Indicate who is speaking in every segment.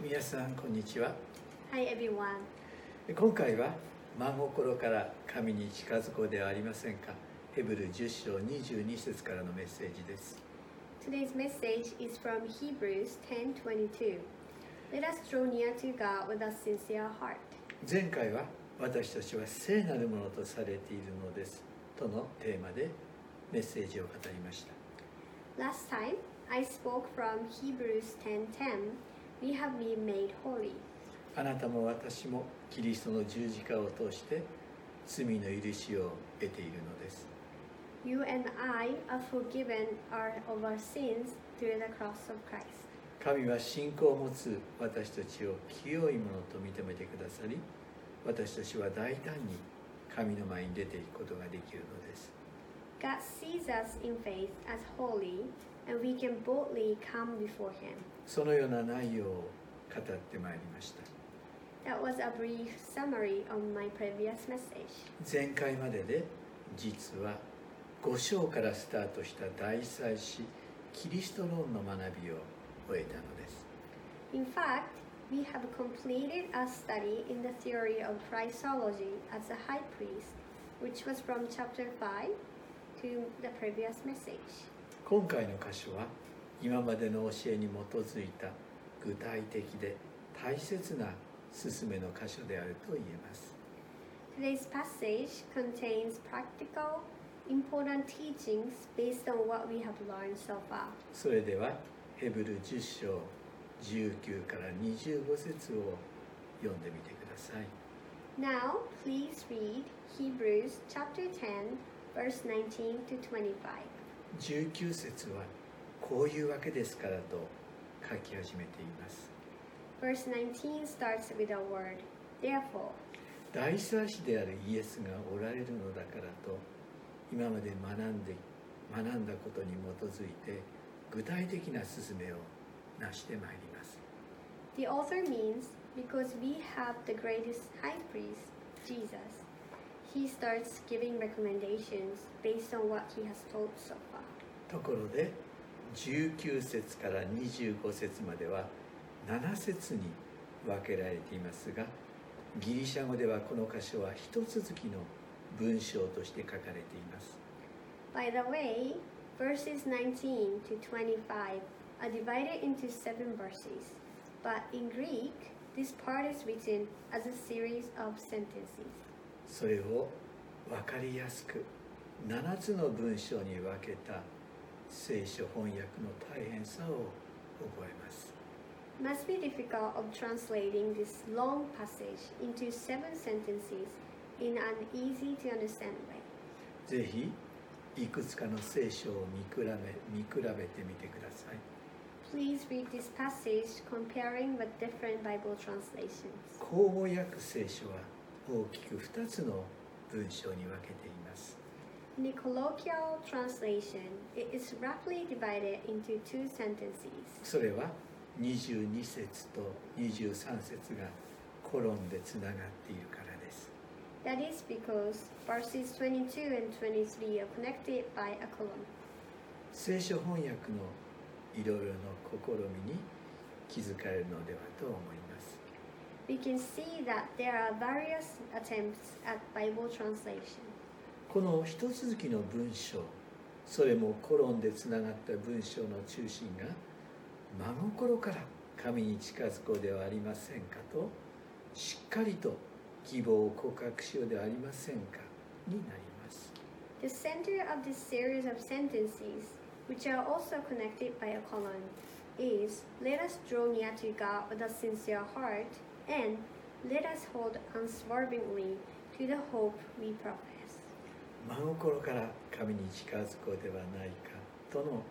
Speaker 1: 皆さんこんにちは
Speaker 2: Hi everyone.
Speaker 1: 今回は真心から神に近づこうではありませんかヘブル10章22節からのメッセージです
Speaker 2: Today's message is from Hebrews 10:22. Let us draw near to God with a sincere heart.
Speaker 1: 前回は私たちは聖なるものとされているのですとのテーマでメッセージを語りました
Speaker 2: Last time I spoke from Hebrews 10:10. We have been made holy.
Speaker 1: あなたも私もキリストの十字架を通して罪の許しを得ているのです
Speaker 2: You and I are forgiven our, of our sins through the cross of Christ.
Speaker 1: 神は信仰を持つ私たちを清いものと認めてくださり私たちは大胆に神の前に出ていくことができるのです
Speaker 2: God sees us in faith as holy, and we can boldly come before Him.
Speaker 1: そのような内容を語ってまいりました
Speaker 2: That was a brief summary of my previous message.
Speaker 1: 前回までで実は5章からスタートした大祭司キリスト論の学びを終えたのです
Speaker 2: In fact, we have completed a study in the theory of Christology as a high priest, which was from chapter 5 to the previous message.
Speaker 1: 今回の箇所は今までの教えに基づいた具体的で大切な勧めの箇所であると言えます
Speaker 2: Today's passage contains practical, important teachings based on what we have learned so far.
Speaker 1: それではヘブル10章19から25節を読んでみてください
Speaker 2: Now, please read Hebrews chapter 10, verse 19 to 25.
Speaker 1: 19節はこういうわけですからと書き始めています
Speaker 2: Verse 19 starts with a word, therefore.
Speaker 1: 大祭司であるイエスがおられるのだからと今まで学んで学んだことに基づいて具体的な勧めをなしてまいります
Speaker 2: The author means because we have the greatest high priest, Jesus. He starts giving recommendations based on what he has told so far.
Speaker 1: ところで19節から25節までは7節に分けられていますがギリシャ語ではこの箇所は一続きの文章として書かれています
Speaker 2: By the way, verses 19 to 25 are divided into seven verses, but in Greek, this part is written as a series of sentences.
Speaker 1: それを分かりやすく7つの文章に分けた聖書翻訳の大変さを覚えます
Speaker 2: must be difficult of translating this long passage into seven sentences in an easy to understand way.
Speaker 1: ぜひいくつかの聖書を見比べ見比べてみてください
Speaker 2: Please read this passage comparing with different Bible translations.
Speaker 1: 口語訳聖書は大きく2つの文章に分けています
Speaker 2: In the colloquial translation, it is roughly divided into two sentences.
Speaker 1: それは22節と23節がコロンでつながっているからです
Speaker 2: That is because verses 22 and 23 are connected by a colon.
Speaker 1: 聖書翻訳のいろいろな試みに気づかれるのではと思います
Speaker 2: We can see that there are various attempts at Bible translation.
Speaker 1: この一続きの文章それもコロンでつながった文章の中心が真心から神に近づこうではありませんかとしっかりと希望を告白しようではありませんかになります
Speaker 2: The center of this series of sentences, which are also connected by a colon, is let us draw near to God with a sincere heart and let us hold unswervingly to the hope we profess.
Speaker 1: 真心から神に近づこうではないかとの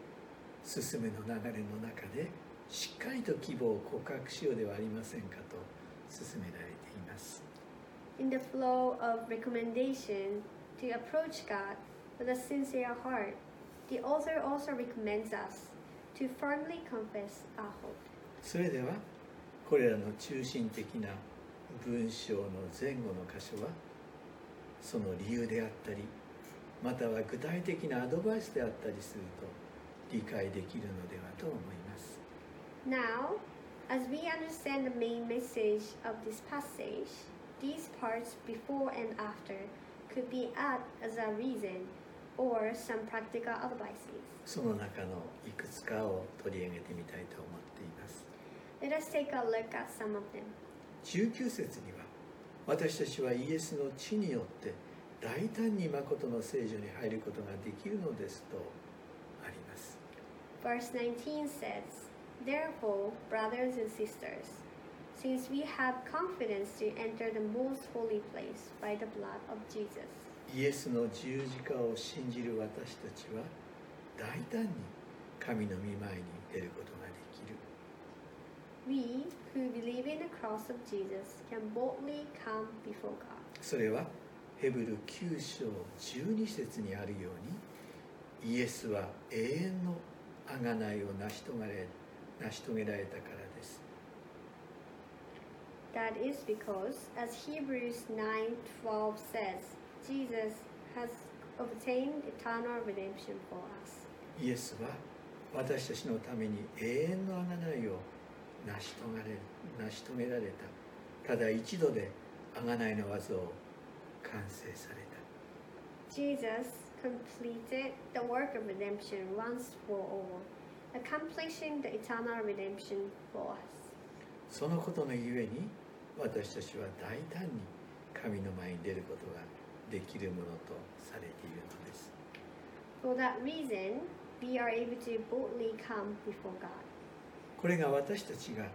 Speaker 1: 勧めの流れの中でしっかりと希望を告白しようではありませんかと勧められています
Speaker 2: In the flow of recommendation to approach God with a sincere heart, the author also recommends us to firmly confess our hope.
Speaker 1: それではこれらの中心的な文章の前後の箇所はその理由であったりまたは具体的なアドバイスであったりすると理解できるのではと思います
Speaker 2: Now, As we understand the main message of this passage, these parts before and after could be added as a reason or some practical advices.
Speaker 1: その中のいくつかを取り上げてみたいと思っています
Speaker 2: Let us take a look at some of them.
Speaker 1: 19節には私たちはイエスの地によって大胆に誠の聖女に入ることができるのですとあります
Speaker 2: Verse 19 says, Therefore, brothers and sisters, since we have confidence to enter the most holy place by the blood of Jesus,
Speaker 1: イエスの十字架を信じる私たちは大胆に神の御前に出ること
Speaker 2: we who believe in the cross of Jesus can boldly come before God.
Speaker 1: それはヘブル9章12節にあるようにイエスは永遠の贖いを成し遂げられ成し遂げられたからです
Speaker 2: That is because, as Hebrews 9:12 says, Jesus has obtained eternal redemption for us.
Speaker 1: イエスは私たちのために永遠の贖いを成し遂げられ成し遂げられたただ一度で贖いの技を完成された
Speaker 2: Jesus completed the work of redemption once for all, accomplishing the eternal redemption for us.
Speaker 1: そのことのゆえに私たちは大胆に神の前に出ることができるものとされているのです
Speaker 2: For that reason, we are able to boldly come before God.
Speaker 1: これが私たちが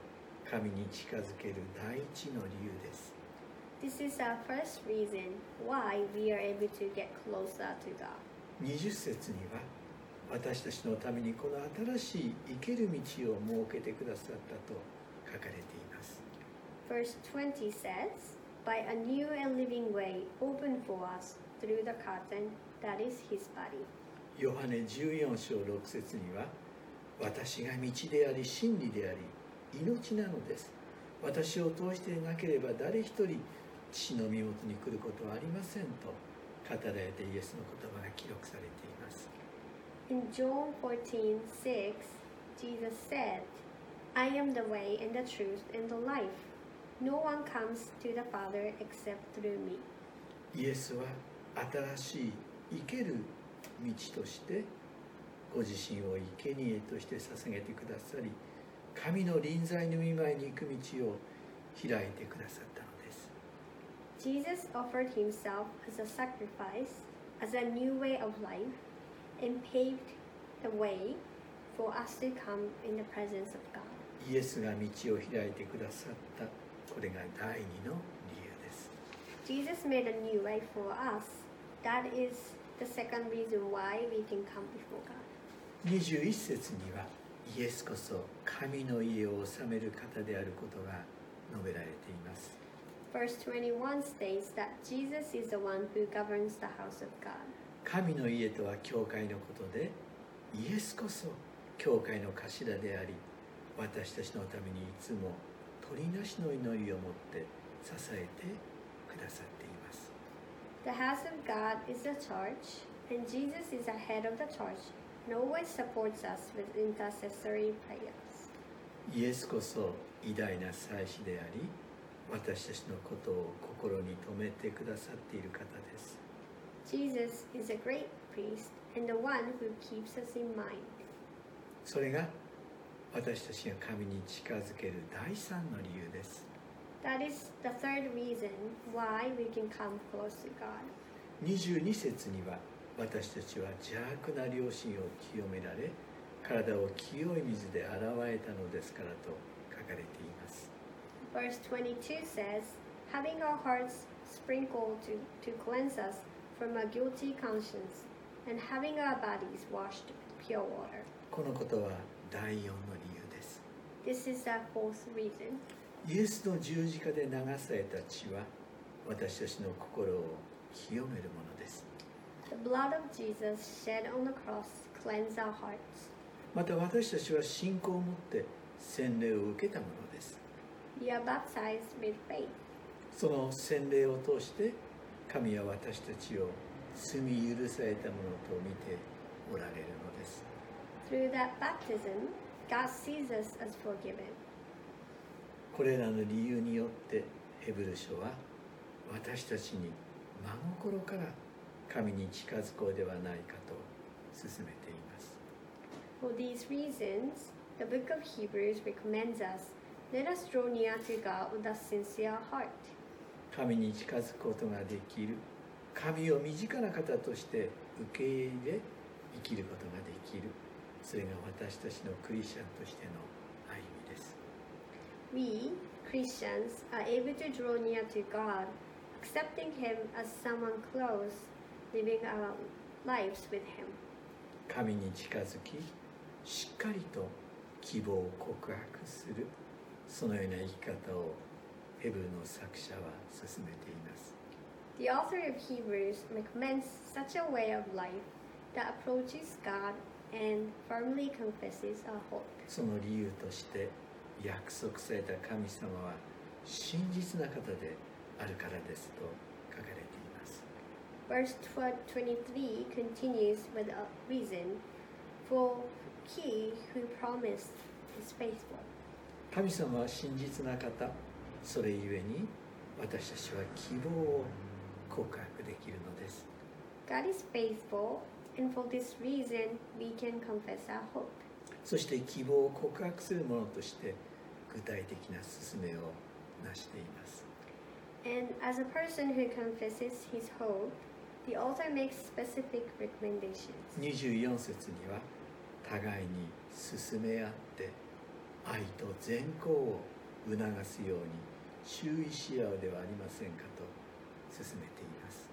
Speaker 1: 神に近づける第一の理由です
Speaker 2: This is our first reason why we are able to get closer to God.
Speaker 1: 20節には私たちのためにこの新しい生ける道を設けてくださったと書かれています
Speaker 2: Verse 20 says, By a new and living way opened for us through the curtain that is his body.
Speaker 1: ヨハネ14章6節には私が道であり真理であり命なのです私を通してなければ誰一人父の身元に来ることはありませんと語られてイエスの言葉が記録されています
Speaker 2: In John 14 6, Jesus said, I am the way and the truth and the life. No one comes to the Father except through me.
Speaker 1: イエスは新しい生ける道としてご自身を生贄として捧げてくださり神の臨在の御前に行く道を開いてくださったのです
Speaker 2: Jesus offered himself as a sacrifice, as a new way of life, and paved the way for us to come in the presence of God.
Speaker 1: イエスが道を開いてくださったこれが第二の理由です
Speaker 2: Jesus made a new way for us. That is the second reason why we can come before God.
Speaker 1: 21節にはイエスこそ神の家を治める方であることが述べられています
Speaker 2: Verse 21 states that Jesus is the one who governs the house of God.
Speaker 1: 神の家とは教会のことでイエスこそ教会の頭であり私たちのためにいつも鳥なしの祈りを持って支えてくださっています
Speaker 2: The house of God is the church, and Jesus is the head of the church and always supports us with intercessory prayers.
Speaker 1: イエスこそ偉大な祭司であり私たちのことを心に留めてくださっている方です
Speaker 2: Jesus is a great priest and the one who keeps us in mind.
Speaker 1: それが私たちが神に近づける第三の理由です
Speaker 2: That is the third reason why we can come close to God.
Speaker 1: 22節には私たちは邪悪な良心を清められ体を清い水で洗われたのですからと書かれています
Speaker 2: Verse 22 says, having our hearts sprinkled to, to cleanse us from a guilty conscience, and having our bodies washed with pure water.
Speaker 1: このことは第四の理由です
Speaker 2: This is the fourth reason.
Speaker 1: イエスの十字架で流された血は私たちの心を清めるものです
Speaker 2: The blood of Jesus shed on the cross cleanse our hearts.
Speaker 1: また私たちは信仰を持って洗礼を受けたものです
Speaker 2: We are baptized with faith.
Speaker 1: その洗礼を通して神は私たちを罪許されたものと見ておられるのです
Speaker 2: Through that baptism, God sees us as forgiven.
Speaker 1: これらの理由によってヘブル書は私たちに真心から神に近づこうではないかと進めています
Speaker 2: For these reasons, the book of Hebrews recommends us let us draw near to God with a sincere heart.
Speaker 1: 神に近づくことができる神を身近な方として受け入れ生きることができるそれが私たちのクリスチャンとしての歩みです
Speaker 2: We, Christians, are able to draw near to God, accepting Him as someone close, living our lives with Him.
Speaker 1: 神に近づきしっかりと希望を告白するそのような生き方をヘブルの作者は進めています
Speaker 2: The author of Hebrews recommends such a way of life that approaches God and firmly confesses our hope.
Speaker 1: その理由として約束された神様は真実な方であるからですと
Speaker 2: Verse 23 continues with a reason for he who promised is faithful.
Speaker 1: 神様は真実な方それゆえに私たちは希望を告白できるのです
Speaker 2: God is faithful, and for this reason we can confess our hope.
Speaker 1: そして希望を告白するものとして具体的な勧めをなしています
Speaker 2: And as a person who confesses his hope, the author makes specific recommendations.
Speaker 1: 24節には互いに進め合って愛と善行を促すように注意し合うではありませんかと進めています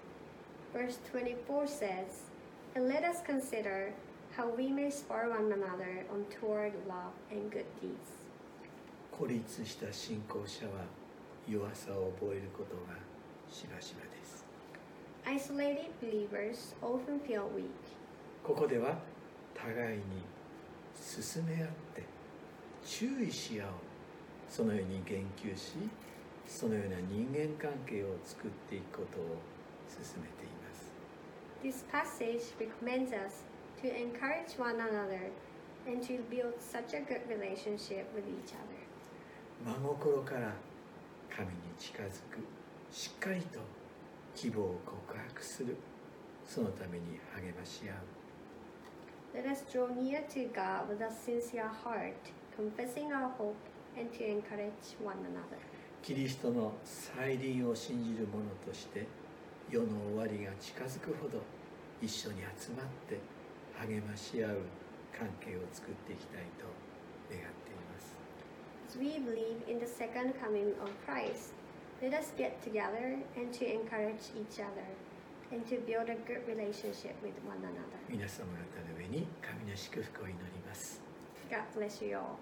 Speaker 2: Verse 24 says, And let us consider how we may spur one another on toward love and good deeds.
Speaker 1: 孤立した信仰者は弱さを覚えることがしばしばです
Speaker 2: Isolated believers often feel weak.
Speaker 1: ここでは互いに進め合って注意し合うそのように言及しそのような人間関係を作っていくことを進めています
Speaker 2: This passage recommends us to encourage one another and to build such a good relationship with each other.
Speaker 1: 真心から神に近づくしっかりと希望を告白するそのために励まし合う
Speaker 2: Let us draw near to God with a sincere heart, confessing our hope and to encourage one another.
Speaker 1: キリストの再臨を信じる者として世の終わりが近づくほど一緒に集まって励まし合う関係を作っていきたいと願っています
Speaker 2: As we believe in the second coming of Christ, let us get together and to encourage each other and to build a good relationship with one another.
Speaker 1: 皆様方の上に神の祝福を祈ります
Speaker 2: God bless you all.